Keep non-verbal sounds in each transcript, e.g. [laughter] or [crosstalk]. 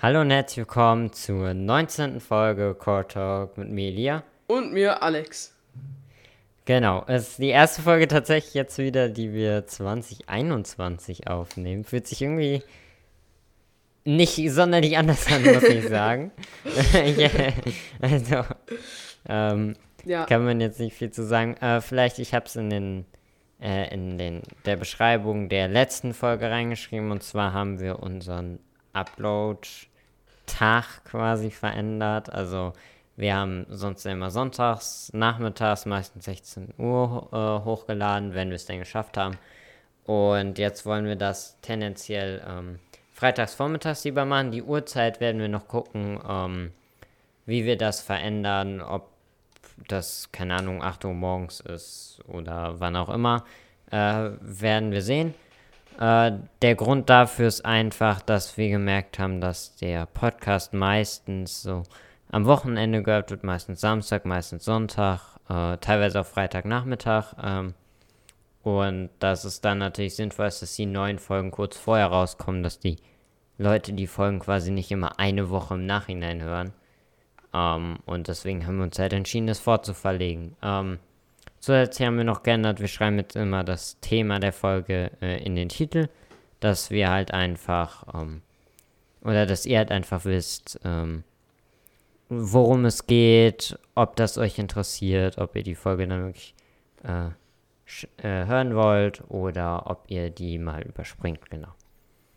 Hallo und herzlich willkommen zur 19. Folge Core Talk mit mir, Elia. Und mir, Alex. Genau, es ist die erste Folge tatsächlich jetzt wieder, die wir 2021 aufnehmen. Fühlt sich irgendwie nicht sonderlich anders an, muss ich [laughs] sagen. [laughs] also, ähm, ja. kann man jetzt nicht viel zu sagen. Äh, vielleicht, ich habe es in den äh, in den, der Beschreibung der letzten Folge reingeschrieben. Und zwar haben wir unseren Upload-Tag quasi verändert. Also wir haben sonst immer sonntags, nachmittags, meistens 16 Uhr äh, hochgeladen, wenn wir es denn geschafft haben. Und jetzt wollen wir das tendenziell ähm, freitags vormittags lieber machen. Die Uhrzeit werden wir noch gucken, ähm, wie wir das verändern, ob das, keine Ahnung, 8 Uhr morgens ist oder wann auch immer, äh, werden wir sehen. Äh, der Grund dafür ist einfach, dass wir gemerkt haben, dass der Podcast meistens so am Wochenende gehört wird, meistens Samstag, meistens Sonntag, äh, teilweise auch Freitagnachmittag. Ähm, und dass es dann natürlich sinnvoll ist, dass die neuen Folgen kurz vorher rauskommen, dass die Leute die Folgen quasi nicht immer eine Woche im Nachhinein hören. Ähm, und deswegen haben wir uns halt entschieden, das fortzuverlegen. Ähm, Zusätzlich haben wir noch geändert, wir schreiben jetzt immer das Thema der Folge äh, in den Titel, dass wir halt einfach, ähm, oder dass ihr halt einfach wisst, ähm, worum es geht, ob das euch interessiert, ob ihr die Folge dann wirklich äh, äh, hören wollt oder ob ihr die mal überspringt, genau.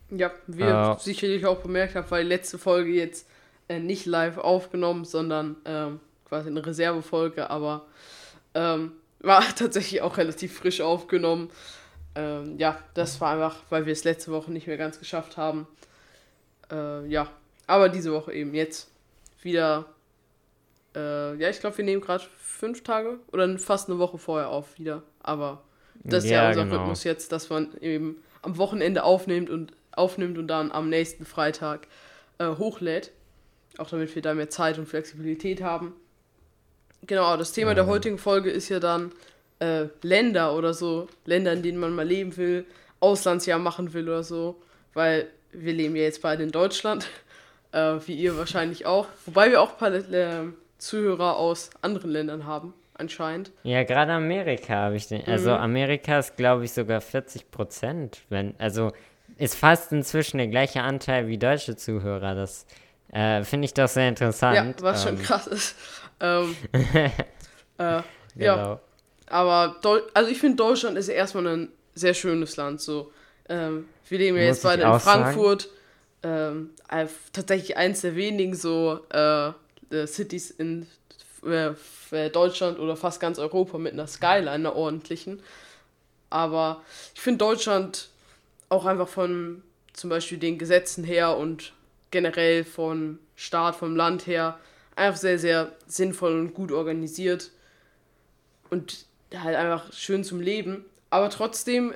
Ja, wie ihr sicherlich auch bemerkt habt, weil die letzte Folge jetzt äh, nicht live aufgenommen, sondern ähm, quasi eine Reservefolge, aber ähm, war [laughs] tatsächlich auch relativ frisch aufgenommen. Ähm, ja, das war einfach, weil wir es letzte Woche nicht mehr ganz geschafft haben. Äh, ja, aber diese Woche eben jetzt wieder. Äh, ja, ich glaube, wir nehmen gerade fünf Tage oder fast eine Woche vorher auf wieder. Aber das ist ja, ja unser genau. Rhythmus jetzt, dass man eben am Wochenende aufnimmt und aufnimmt und dann am nächsten Freitag äh, hochlädt. Auch damit wir da mehr Zeit und Flexibilität haben. Genau, das Thema ja. der heutigen Folge ist ja dann äh, Länder oder so. Länder, in denen man mal leben will, Auslandsjahr machen will oder so. Weil wir leben ja jetzt beide in Deutschland, [laughs] äh, wie ihr wahrscheinlich auch. Wobei wir auch ein paar äh, Zuhörer aus anderen Ländern haben, anscheinend. Ja, gerade Amerika habe ich den. Also mhm. Amerika ist, glaube ich, sogar 40 Prozent. Wenn, also ist fast inzwischen der gleiche Anteil wie deutsche Zuhörer. Das äh, finde ich doch sehr interessant. Ja, was ähm, schon krass ist. Ähm, [laughs] äh, genau. Ja. Aber Deu also ich finde Deutschland ist erstmal ein sehr schönes Land. So, ähm, wir leben ja jetzt beide in Frankfurt. Ähm, tatsächlich eins der wenigen so äh, Cities in äh, Deutschland oder fast ganz Europa mit einer Skyline, einer ordentlichen. Aber ich finde Deutschland auch einfach von zum Beispiel den Gesetzen her und generell von Staat, vom Land her einfach sehr, sehr sinnvoll und gut organisiert und halt einfach schön zum Leben. Aber trotzdem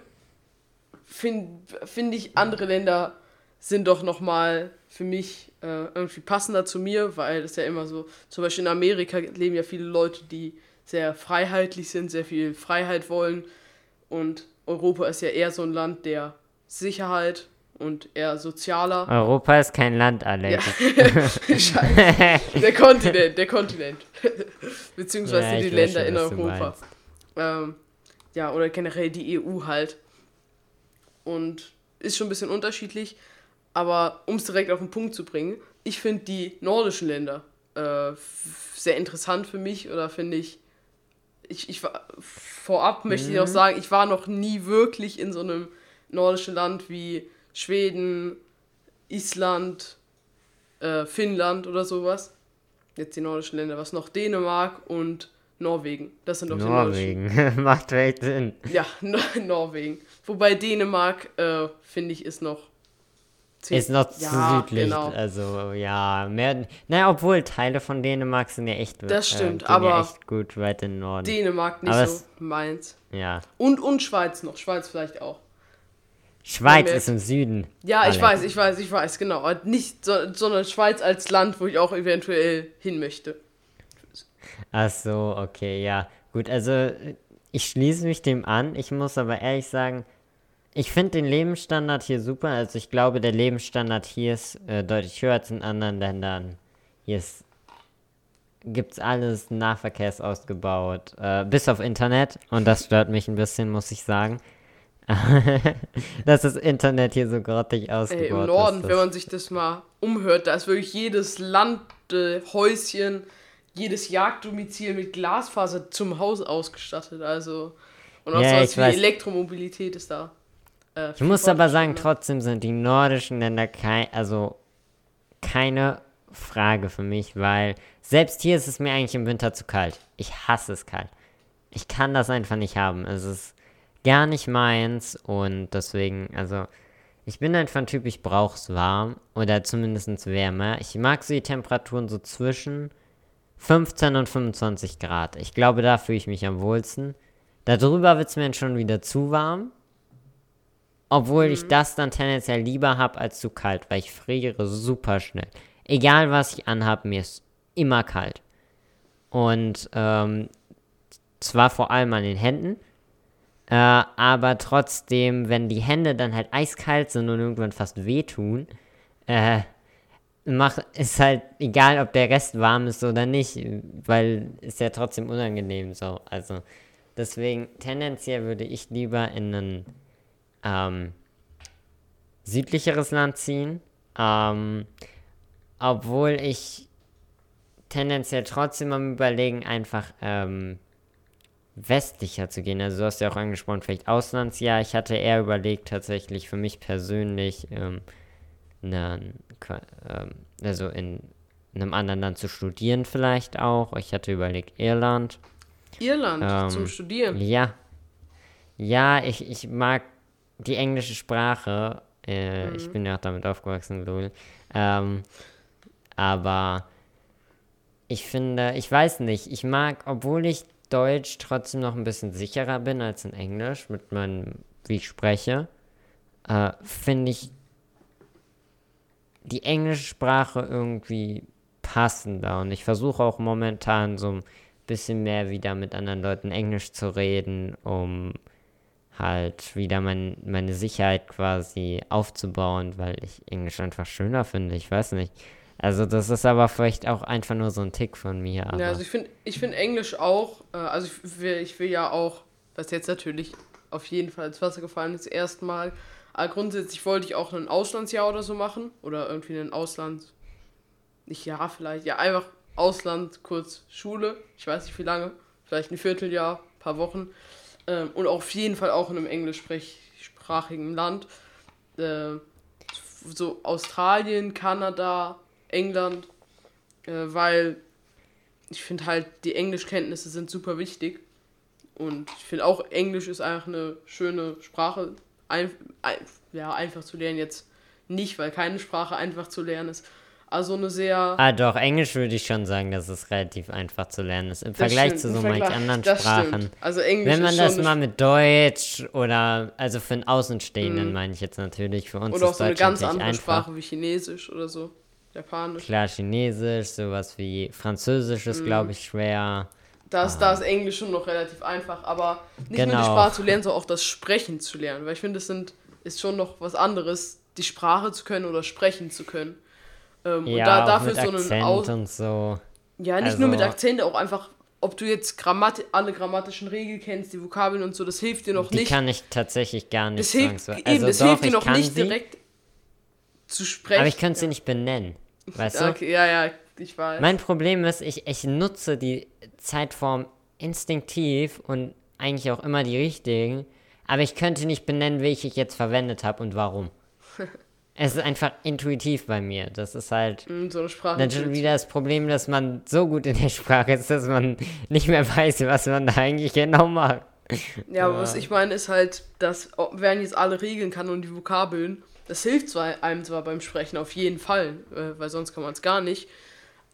finde find ich, andere Länder sind doch nochmal für mich äh, irgendwie passender zu mir, weil es ja immer so, zum Beispiel in Amerika leben ja viele Leute, die sehr freiheitlich sind, sehr viel Freiheit wollen. Und Europa ist ja eher so ein Land der Sicherheit und eher sozialer. Europa ist kein Land, Alex. Ja. [laughs] Scheiße. Der Kontinent, der Kontinent. [laughs] Beziehungsweise ja, die Länder schon, in Europa. Ähm, ja, oder generell die EU halt. Und ist schon ein bisschen unterschiedlich. Aber um es direkt auf den Punkt zu bringen, ich finde die nordischen Länder äh, sehr interessant für mich oder finde ich, ich, ich war, vorab möchte mhm. ich noch sagen, ich war noch nie wirklich in so einem nordischen Land wie Schweden, Island, äh, Finnland oder sowas. Jetzt die nordischen Länder, was noch? Dänemark und Norwegen. Das sind doch Norwegen. die Norwegen. [laughs] Macht vielleicht Sinn. Ja, [laughs] Norwegen. Wobei Dänemark, äh, finde ich, ist noch. Ist noch zu ja, südlich. Genau. Also, ja, mehr. Naja, obwohl Teile von Dänemark sind ja echt. Das äh, stimmt, äh, aber. Ja echt gut weit im Norden. Dänemark nicht aber so meins. Ja. Und, und Schweiz noch. Schweiz vielleicht auch. Schweiz ist im Süden. Ja, Alex. ich weiß, ich weiß, ich weiß, genau. Nicht, so, sondern Schweiz als Land, wo ich auch eventuell hin möchte. Ach so, okay, ja. Gut, also ich schließe mich dem an. Ich muss aber ehrlich sagen, ich finde den Lebensstandard hier super. Also ich glaube, der Lebensstandard hier ist äh, deutlich höher als in anderen Ländern. Hier gibt es alles Nahverkehrs ausgebaut, äh, bis auf Internet. Und das stört mich ein bisschen, muss ich sagen. [laughs] dass das Internet hier so grottig ausgebaut Ey, Im Norden, ist, wenn man sich das mal umhört, da ist wirklich jedes Landhäuschen, äh, jedes Jagddomizil mit Glasfaser zum Haus ausgestattet. Also und auch ja, sowas wie weiß. Elektromobilität ist da. Äh, du musst aber sagen, trotzdem sind die nordischen Länder kein, also keine Frage für mich, weil selbst hier ist es mir eigentlich im Winter zu kalt. Ich hasse es kalt. Ich kann das einfach nicht haben. Es ist gar nicht meins und deswegen, also ich bin einfach ein Typ, ich brauche es warm oder zumindest wärmer. Ich mag so die Temperaturen so zwischen 15 und 25 Grad. Ich glaube, da fühle ich mich am wohlsten. Darüber wird es mir schon wieder zu warm. Obwohl mhm. ich das dann tendenziell lieber habe als zu kalt, weil ich friere super schnell. Egal was ich anhabe, mir ist immer kalt. Und ähm, zwar vor allem an den Händen, äh, aber trotzdem, wenn die Hände dann halt eiskalt sind und irgendwann fast wehtun, äh, mach, ist halt egal, ob der Rest warm ist oder nicht, weil ist ja trotzdem unangenehm so. Also deswegen tendenziell würde ich lieber in ein ähm, südlicheres Land ziehen, ähm, obwohl ich tendenziell trotzdem am überlegen einfach ähm, westlicher zu gehen. Also du hast ja auch angesprochen, vielleicht Auslandsjahr. Ich hatte eher überlegt, tatsächlich für mich persönlich, ähm, ne, ähm, also in einem anderen Land zu studieren vielleicht auch. Ich hatte überlegt Irland. Irland ähm, zum Studieren? Ja. Ja, ich, ich mag die englische Sprache. Äh, mhm. Ich bin ja auch damit aufgewachsen, lol. Ähm, aber ich finde, ich weiß nicht, ich mag, obwohl ich Deutsch trotzdem noch ein bisschen sicherer bin als in Englisch, mit meinem, wie ich spreche, äh, finde ich die englische Sprache irgendwie passender. Und ich versuche auch momentan so ein bisschen mehr wieder mit anderen Leuten Englisch zu reden, um halt wieder mein, meine Sicherheit quasi aufzubauen, weil ich Englisch einfach schöner finde. Ich weiß nicht. Also das ist aber vielleicht auch einfach nur so ein Tick von mir. ja, also ich finde ich find Englisch auch, äh, also ich will, ich will ja auch, was jetzt natürlich auf jeden Fall ins Wasser gefallen ist, erstmal, aber grundsätzlich wollte ich auch ein Auslandsjahr oder so machen oder irgendwie ein Ausland, nicht Jahr vielleicht, ja einfach Ausland, kurz Schule, ich weiß nicht wie lange, vielleicht ein Vierteljahr, paar Wochen ähm, und auf jeden Fall auch in einem englischsprachigen Land. Äh, so Australien, Kanada, England, äh, weil ich finde halt, die Englischkenntnisse sind super wichtig. Und ich finde auch, Englisch ist einfach eine schöne Sprache. Ein, ein, ja, einfach zu lernen jetzt nicht, weil keine Sprache einfach zu lernen ist. Also eine sehr. Ah, doch, Englisch würde ich schon sagen, dass es relativ einfach zu lernen ist. Im das Vergleich stimmt, zu so manchen anderen Sprachen. Also Englisch Wenn man das mal mit Deutsch oder, also für einen Außenstehenden mhm. meine ich jetzt natürlich, für uns Oder auch so eine ganz andere einfach. Sprache wie Chinesisch oder so. Japanisch. Klar, Chinesisch, sowas wie Französisch ist, mhm. glaube ich, schwer. Da ist, da ist Englisch schon noch relativ einfach, aber nicht genau. nur die genau. Sprache zu lernen, sondern auch das Sprechen zu lernen. Weil ich finde, es ist schon noch was anderes, die Sprache zu können oder sprechen zu können. Ähm, ja, und da, dafür mit so einen Akzent Aus und so. Ja, nicht also. nur mit also Akzent, auch einfach, ob du jetzt Grammat alle grammatischen Regeln kennst, die Vokabeln und so, das hilft dir noch die nicht. Die kann ich tatsächlich gar nicht. Das hilft, also eben, das doch, hilft dir noch nicht sie, direkt zu sprechen. Aber ich könnte sie nicht benennen. Weißt okay, du? Ja, ja, ich weiß. Mein Problem ist, ich, ich nutze die Zeitform instinktiv und eigentlich auch immer die richtigen, aber ich könnte nicht benennen, welche ich jetzt verwendet habe und warum. [laughs] es ist einfach intuitiv bei mir. Das ist halt mm, so eine Sprache. Dann schon wieder das Problem, dass man so gut in der Sprache ist, dass man nicht mehr weiß, was man da eigentlich genau macht. Ja, aber was ich meine ist halt, dass wer jetzt alle Regeln kann und die Vokabeln, das hilft zwar einem zwar beim Sprechen auf jeden Fall, äh, weil sonst kann man es gar nicht.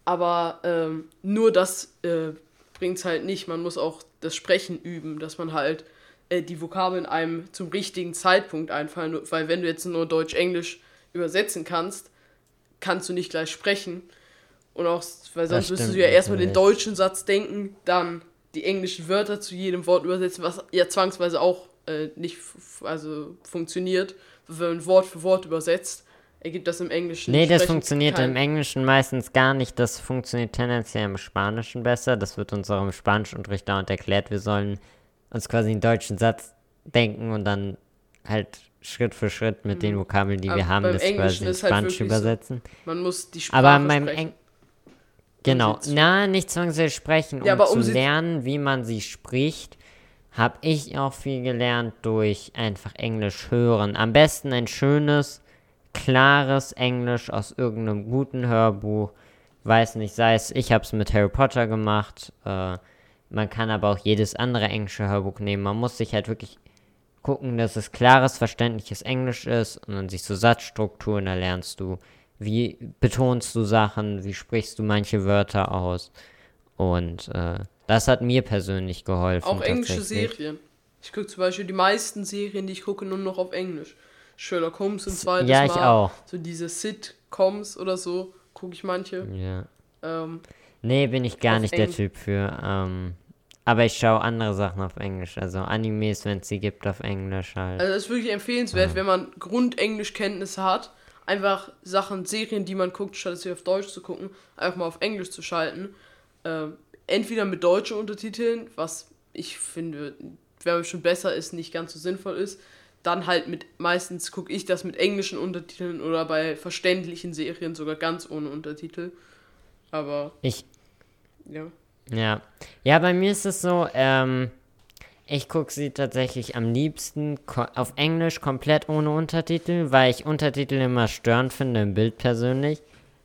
Aber ähm, nur das äh, bringt es halt nicht. Man muss auch das Sprechen üben, dass man halt äh, die Vokabeln einem zum richtigen Zeitpunkt einfallen. Weil wenn du jetzt nur Deutsch-Englisch übersetzen kannst, kannst du nicht gleich sprechen. Und auch, weil sonst müsstest du ja erstmal den deutschen Satz denken, dann die englischen Wörter zu jedem Wort übersetzen, was ja zwangsweise auch äh, nicht also funktioniert, wenn Wort für Wort übersetzt, ergibt das im Englischen. Nee, das funktioniert kein... im Englischen meistens gar nicht. Das funktioniert tendenziell im Spanischen besser. Das wird uns auch im Spanischunterricht dauernd erklärt. Wir sollen uns quasi einen deutschen Satz denken und dann halt Schritt für Schritt mit mhm. den Vokabeln, die Aber wir haben, das quasi ins halt Spanisch übersetzen. So, man muss die Sprache Aber beim Eng Genau, na, nicht zwangsläufig sprechen, um, ja, um zu lernen, wie man sie spricht, habe ich auch viel gelernt durch einfach Englisch hören. Am besten ein schönes, klares Englisch aus irgendeinem guten Hörbuch. Weiß nicht, sei es, ich habe es mit Harry Potter gemacht. Äh, man kann aber auch jedes andere englische Hörbuch nehmen. Man muss sich halt wirklich gucken, dass es klares, verständliches Englisch ist und dann sich so Satzstrukturen, da lernst du, wie betonst du Sachen, wie sprichst du manche Wörter aus. Und äh, das hat mir persönlich geholfen. Auch englische Serien. Ich gucke zum Beispiel die meisten Serien, die ich gucke, nur noch auf Englisch. Sherlock Holmes und zweites Ja, ich Mal. auch. So diese Sitcoms oder so, gucke ich manche. Ja. Ähm, nee, bin ich gar nicht Eng der Typ für. Ähm, aber ich schaue andere Sachen auf Englisch, also Animes, wenn es sie gibt, auf Englisch halt. Also es ist wirklich empfehlenswert, ja. wenn man Grundenglischkenntnisse hat, einfach Sachen, Serien, die man guckt, statt sie auf Deutsch zu gucken, einfach mal auf Englisch zu schalten. Ähm, entweder mit deutschen Untertiteln, was ich finde, wäre bestimmt besser ist, nicht ganz so sinnvoll ist, dann halt mit, meistens gucke ich das mit englischen Untertiteln oder bei verständlichen Serien sogar ganz ohne Untertitel. Aber. Ich. Ja. Ja. Ja, bei mir ist es so, ähm, ich gucke sie tatsächlich am liebsten auf Englisch komplett ohne Untertitel, weil ich Untertitel immer störend finde im Bild persönlich.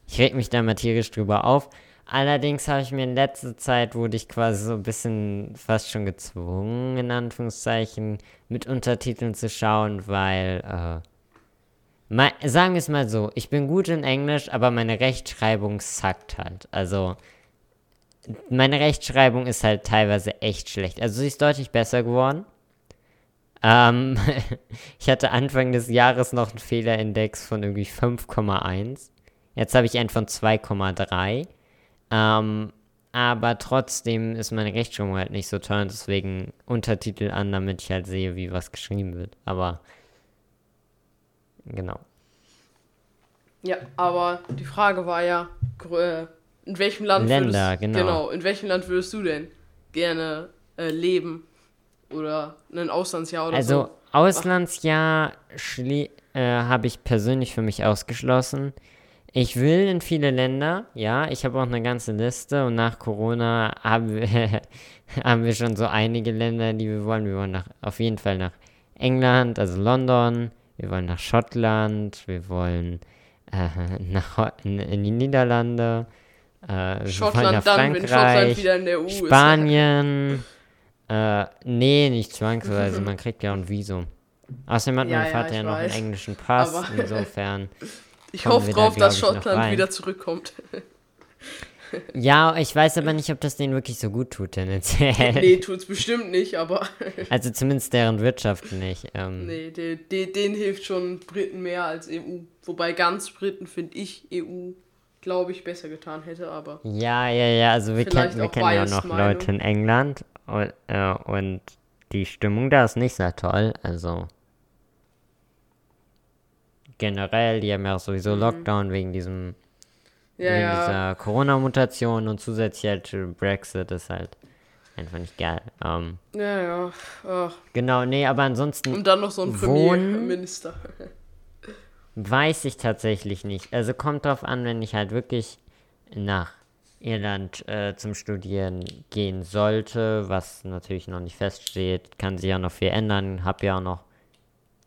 Ich reg mich da mal tierisch drüber auf. Allerdings habe ich mir in letzter Zeit, wurde ich quasi so ein bisschen fast schon gezwungen, in Anführungszeichen, mit Untertiteln zu schauen, weil, äh, mein, sagen wir es mal so, ich bin gut in Englisch, aber meine Rechtschreibung sackt halt. Also, meine Rechtschreibung ist halt teilweise echt schlecht. Also, sie ist deutlich besser geworden. Ähm, [laughs] ich hatte Anfang des Jahres noch einen Fehlerindex von irgendwie 5,1. Jetzt habe ich einen von 2,3. Ähm, aber trotzdem ist meine Rechtschreibung halt nicht so toll und deswegen Untertitel an, damit ich halt sehe, wie was geschrieben wird. Aber genau. Ja, aber die Frage war ja, äh, in welchem Land Länder, würdest, genau. genau. In welchem Land würdest du denn gerne äh, leben oder ein Auslandsjahr oder also, so? Also Auslandsjahr äh, habe ich persönlich für mich ausgeschlossen. Ich will in viele Länder, ja. Ich habe auch eine ganze Liste und nach Corona haben wir, [laughs] haben wir schon so einige Länder, die wir wollen. Wir wollen nach, auf jeden Fall nach England, also London. Wir wollen nach Schottland. Wir wollen äh, [laughs] nach, in, in, die Niederlande. Äh, Schottland dann, wenn Schottland wieder in der EU Spanien. [laughs] äh, nee, nicht zwangsweise. Man kriegt ja auch ein Visum. Außerdem hat ja, mein Vater ja, ja noch weiß. einen englischen Pass. Aber insofern. Ich hoffe drauf, da, dass Schottland wieder zurückkommt. [laughs] ja, ich weiß aber nicht, ob das denen wirklich so gut tut, tendenziell. Nee, tut's bestimmt nicht, aber. [laughs] also zumindest deren Wirtschaft nicht. Ähm. Nee, de, de, denen hilft schon Briten mehr als EU. Wobei ganz Briten, finde ich, EU, glaube ich, besser getan hätte, aber. Ja, ja, ja, also wir kennen, wir kennen ja auch noch Meinung. Leute in England und, äh, und die Stimmung da ist nicht sehr toll, also generell, die haben ja auch sowieso mhm. Lockdown wegen diesem ja, wegen ja. dieser Corona-Mutation und zusätzlich halt Brexit ist halt einfach nicht geil. Um, ähm, ja, ja. Ach. Genau, nee, aber ansonsten. Und dann noch so ein Premierminister. [laughs] weiß ich tatsächlich nicht. Also kommt drauf an, wenn ich halt wirklich nach Irland äh, zum Studieren gehen sollte, was natürlich noch nicht feststeht, kann sich ja noch viel ändern. Hab ja auch noch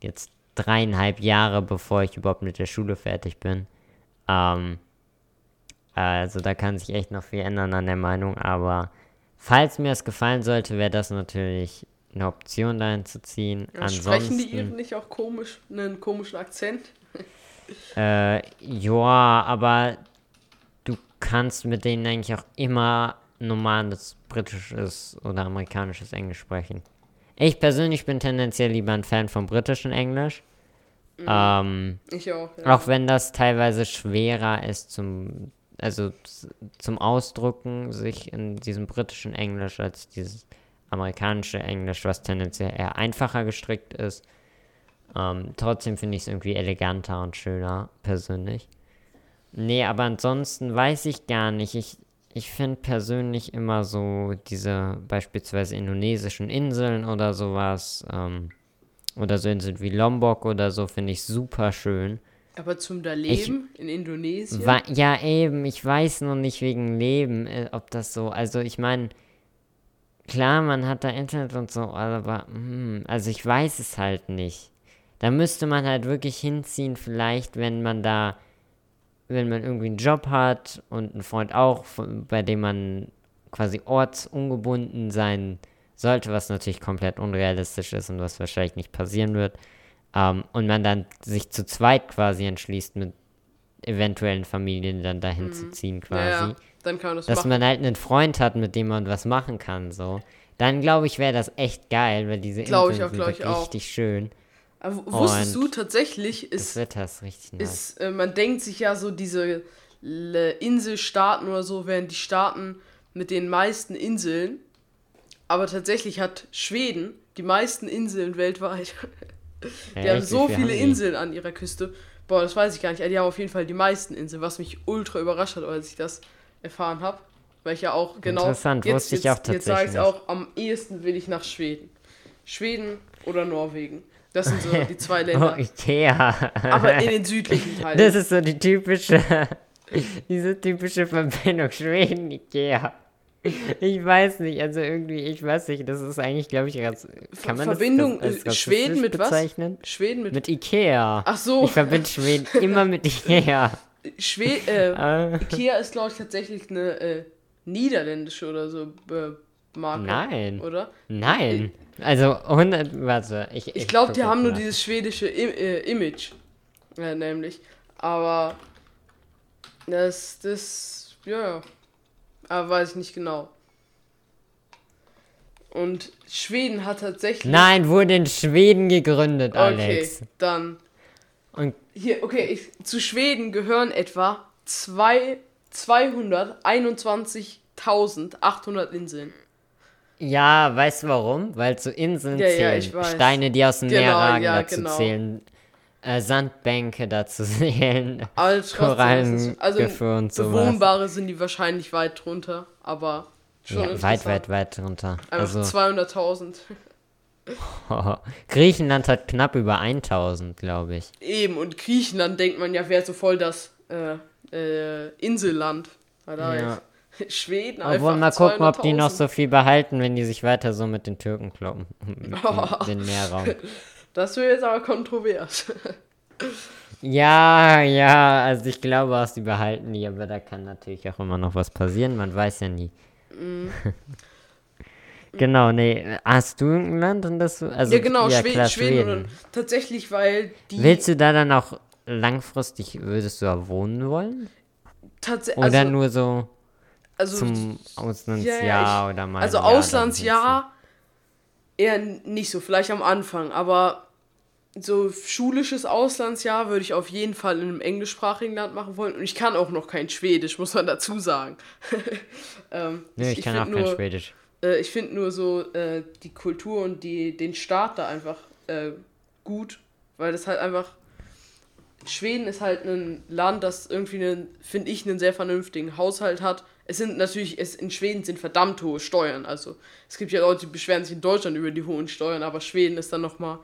jetzt dreieinhalb Jahre, bevor ich überhaupt mit der Schule fertig bin. Ähm, also da kann sich echt noch viel ändern an der Meinung, aber falls mir es gefallen sollte, wäre das natürlich eine Option, dahin zu ziehen. Ja, Ansonsten, sprechen die Iren nicht auch komisch, einen komischen Akzent? äh, ja, aber du kannst mit denen eigentlich auch immer normales britisches oder amerikanisches Englisch sprechen. Ich persönlich bin tendenziell lieber ein Fan vom britischen Englisch. Mhm. Ähm, ich auch. Ja. Auch wenn das teilweise schwerer ist zum, also zum Ausdrucken sich in diesem britischen Englisch als dieses amerikanische Englisch, was tendenziell eher einfacher gestrickt ist. Ähm, trotzdem finde ich es irgendwie eleganter und schöner, persönlich. Nee, aber ansonsten weiß ich gar nicht. Ich, ich finde persönlich immer so diese beispielsweise indonesischen Inseln oder sowas, ähm, oder so Inseln wie Lombok oder so, finde ich super schön. Aber zum da Leben ich, in Indonesien? ja, eben, ich weiß noch nicht wegen Leben, äh, ob das so, also ich meine, klar, man hat da Internet und so, aber, hm, also ich weiß es halt nicht. Da müsste man halt wirklich hinziehen, vielleicht, wenn man da wenn man irgendwie einen Job hat und einen Freund auch, bei dem man quasi ortsungebunden sein sollte, was natürlich komplett unrealistisch ist und was wahrscheinlich nicht passieren wird, ähm, und man dann sich zu zweit quasi entschließt, mit eventuellen Familien dann dahin mhm. zu ziehen quasi. Ja, ja. Dann kann man das dass machen. man halt einen Freund hat, mit dem man was machen kann, so. Dann glaube ich, wäre das echt geil, weil diese Inseln ich auch, sind richtig auch. schön. Aber wusstest du tatsächlich, ist, das Wetter ist richtig nice. Ist, äh, man denkt sich ja so, diese Inselstaaten oder so wären die Staaten mit den meisten Inseln. Aber tatsächlich hat Schweden die meisten Inseln weltweit. [laughs] die ja, haben so viele haben Inseln an ihrer Küste. Boah, das weiß ich gar nicht. Die haben auf jeden Fall die meisten Inseln, was mich ultra überrascht hat, als ich das erfahren habe. Weil ich ja auch genau. Interessant, jetzt, wusste ich auch tatsächlich. Jetzt sage ich es auch, am ehesten will ich nach Schweden. Schweden oder Norwegen. Das sind so die zwei Länder. Oh, [laughs] Ikea. Aber in den südlichen [laughs] Teilen. Das ist so die typische, diese typische Verbindung Schweden-Ikea. Ich weiß nicht, also irgendwie, ich weiß nicht, das ist eigentlich, glaube ich, kann man Verbindung das als Schweden mit bezeichnen? was? Schweden mit mit Ikea. Ach so. Ich verbinde Schweden [laughs] immer mit Ikea. Schwe äh, ah. Ikea ist glaube ich tatsächlich eine äh, niederländische oder so äh, Marke. Nein. Oder? Nein. Also 100, warte. Ich, ich, ich glaube, die haben nur dieses schwedische I äh, Image. Ja, nämlich. Aber das, das, ja. Aber weiß ich nicht genau. Und Schweden hat tatsächlich. Nein, wurde in Schweden gegründet, Alex. Okay, dann. Und hier, okay, ich, zu Schweden gehören etwa 221.800 Inseln. Ja, weißt du warum? Weil zu Inseln ja, zählen ja, Steine, die aus dem genau, Meer ragen, ja, dazu genau. zählen. Äh, Sandbänke dazu [laughs] zählen. Korallen, also und sowas. Bewohnbare sind die wahrscheinlich weit drunter, aber schon ja, weit, weit, weit drunter. Also 200.000. [laughs] Griechenland hat knapp über 1000, glaube ich. Eben, und Griechenland denkt man ja, wäre so voll das äh, äh, Inselland. Ja. [laughs] Schweden einfach. Obwohl, mal gucken, ob die noch so viel behalten, wenn die sich weiter so mit den Türken kloppen. [laughs] Oh. Den Meerraum. [laughs] Das wäre jetzt aber kontrovers. Ja, ja, also ich glaube auch, sie behalten die, aber da kann natürlich auch immer noch was passieren, man weiß ja nie. Mm. genau, nee, hast du ein Land und das, also ja genau, ja, Schweden, klar, Schweden. Schweden. tatsächlich, weil die... Willst du da dann auch langfristig, würdest du da wohnen wollen? Tatsächlich. Oder also, nur so also, zum Auslandsjahr ja, ich, oder mal. Also Auslandsjahr eher nicht so, vielleicht am Anfang, aber so schulisches Auslandsjahr würde ich auf jeden Fall in einem englischsprachigen Land machen wollen. Und ich kann auch noch kein Schwedisch, muss man dazu sagen. [laughs] ähm, nee, ich, ich kann auch nur, kein Schwedisch. Äh, ich finde nur so äh, die Kultur und die, den Staat da einfach äh, gut, weil das halt einfach. Schweden ist halt ein Land, das irgendwie, einen, finde ich, einen sehr vernünftigen Haushalt hat es sind natürlich, es, in Schweden sind verdammt hohe Steuern. Also es gibt ja Leute, die beschweren sich in Deutschland über die hohen Steuern, aber Schweden ist dann nochmal,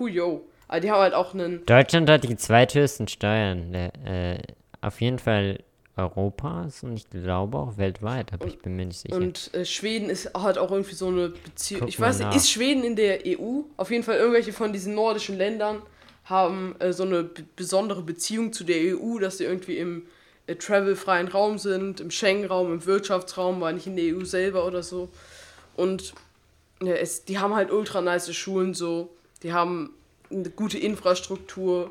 huyo. Aber die haben halt auch einen. Deutschland hat die zweithöchsten Steuern. Äh, auf jeden Fall Europas und ich glaube auch weltweit, aber und, ich bin mir nicht sicher. Und äh, Schweden ist halt auch irgendwie so eine Beziehung. Ich weiß nicht, ist Schweden in der EU? Auf jeden Fall irgendwelche von diesen nordischen Ländern haben äh, so eine besondere Beziehung zu der EU, dass sie irgendwie im äh, travelfreien Raum sind, im Schengen-Raum, im Wirtschaftsraum, war nicht in der EU selber oder so. Und ja, es, die haben halt ultra nice Schulen so, die haben eine gute Infrastruktur,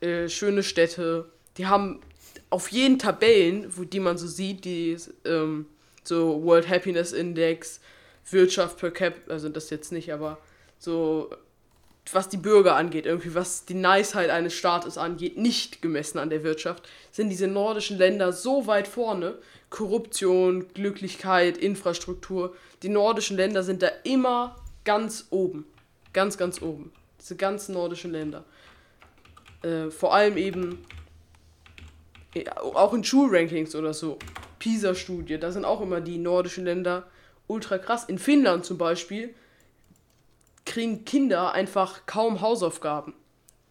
äh, schöne Städte, die haben auf jeden Tabellen, wo, die man so sieht, die ähm, so World Happiness Index, Wirtschaft per Cap, also das jetzt nicht, aber so was die Bürger angeht, irgendwie was die Niceheit eines Staates angeht, nicht gemessen an der Wirtschaft, sind diese nordischen Länder so weit vorne. Korruption, Glücklichkeit, Infrastruktur. Die nordischen Länder sind da immer ganz oben. Ganz, ganz oben. Diese ganzen nordischen Länder. Äh, vor allem eben auch in Schulrankings oder so. PISA-Studie, da sind auch immer die nordischen Länder ultra krass. In Finnland zum Beispiel kriegen Kinder einfach kaum Hausaufgaben.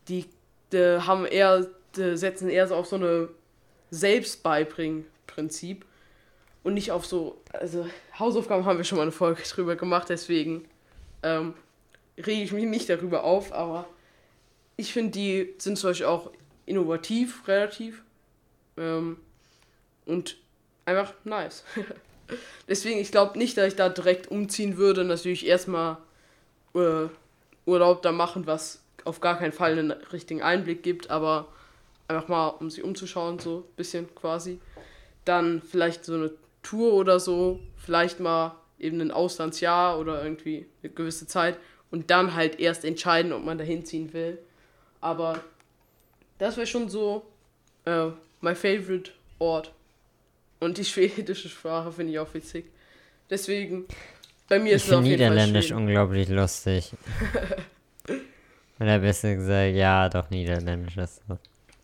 Die, die haben eher, die setzen eher so auf so eine Selbstbeibring-Prinzip und nicht auf so, also Hausaufgaben haben wir schon mal eine Folge [laughs] drüber gemacht, deswegen ähm, rege ich mich nicht darüber auf, aber ich finde, die sind zum Beispiel auch innovativ, relativ ähm, und einfach nice. [laughs] Deswegen, ich glaube nicht, dass ich da direkt umziehen würde. Natürlich erstmal äh, Urlaub da machen, was auf gar keinen Fall einen richtigen Einblick gibt, aber einfach mal, um sich umzuschauen, so ein bisschen quasi. Dann vielleicht so eine Tour oder so, vielleicht mal eben ein Auslandsjahr oder irgendwie eine gewisse Zeit und dann halt erst entscheiden, ob man da hinziehen will. Aber das wäre schon so äh, my favorite Ort. Und die [laughs] schwedische Sprache finde ich auch witzig. Deswegen, bei mir ist es auf jeden Niederländisch Fall unglaublich lustig. [laughs] Oder besser gesagt, ja, doch, Niederländisch ist so.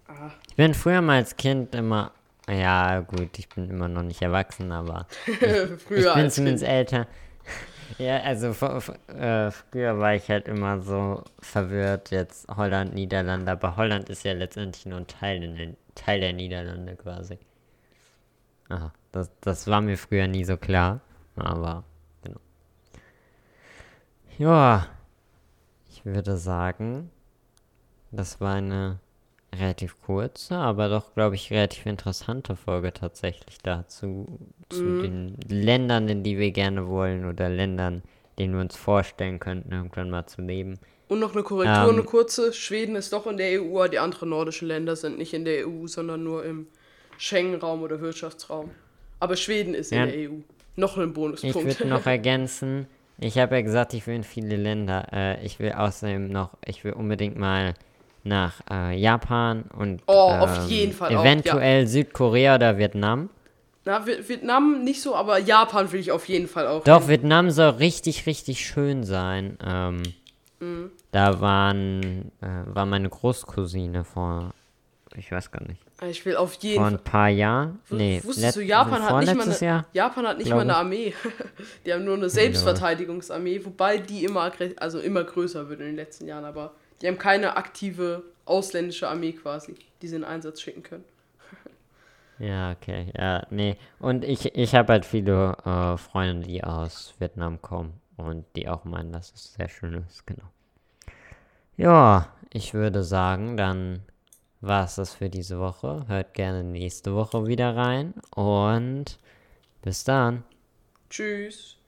Ah. Ich bin früher mal als Kind immer, ja, gut, ich bin immer noch nicht erwachsen, aber [laughs] ich, ich bin zumindest kind. älter. [laughs] Ja, also äh, früher war ich halt immer so verwirrt, jetzt Holland, Niederlande, aber Holland ist ja letztendlich nur ein Teil, in den, Teil der Niederlande quasi. Aha, das, das war mir früher nie so klar, aber. Ja, ich würde sagen, das war eine relativ kurze, aber doch, glaube ich, relativ interessante Folge tatsächlich dazu, zu mhm. den Ländern, in die wir gerne wollen oder Ländern, denen wir uns vorstellen könnten, irgendwann mal zu leben. Und noch eine Korrektur, ähm, eine kurze. Schweden ist doch in der EU, die anderen nordischen Länder sind nicht in der EU, sondern nur im Schengen-Raum oder Wirtschaftsraum. Aber Schweden ist ja, in der EU. Noch ein Bonuspunkt. Ich würde noch [laughs] ergänzen, ich habe ja gesagt, ich will in viele Länder. Äh, ich will außerdem noch, ich will unbedingt mal nach äh, Japan und oh, ähm, auf jeden Fall eventuell auch, ja. Südkorea oder Vietnam. Na, Vietnam nicht so, aber Japan will ich auf jeden Fall auch. Doch, hin. Vietnam soll richtig, richtig schön sein. Ähm, mhm. Da waren, äh, war meine Großcousine vor, ich weiß gar nicht. Ich will auf jeden Fall. Vor ein paar Jahren? Nee, Wusstest du, Japan hat nicht mal eine, Jahr, Japan hat nicht mal eine Armee. [laughs] die haben nur eine Selbstverteidigungsarmee, wobei die immer, also immer größer wird in den letzten Jahren, aber die haben keine aktive ausländische Armee quasi, die sie in Einsatz schicken können. [laughs] ja, okay. Ja, nee. Und ich, ich habe halt viele äh, Freunde, die aus Vietnam kommen und die auch meinen, dass es sehr schön ist, genau. Ja, ich würde sagen, dann war es das für diese Woche. Hört gerne nächste Woche wieder rein und bis dann. Tschüss.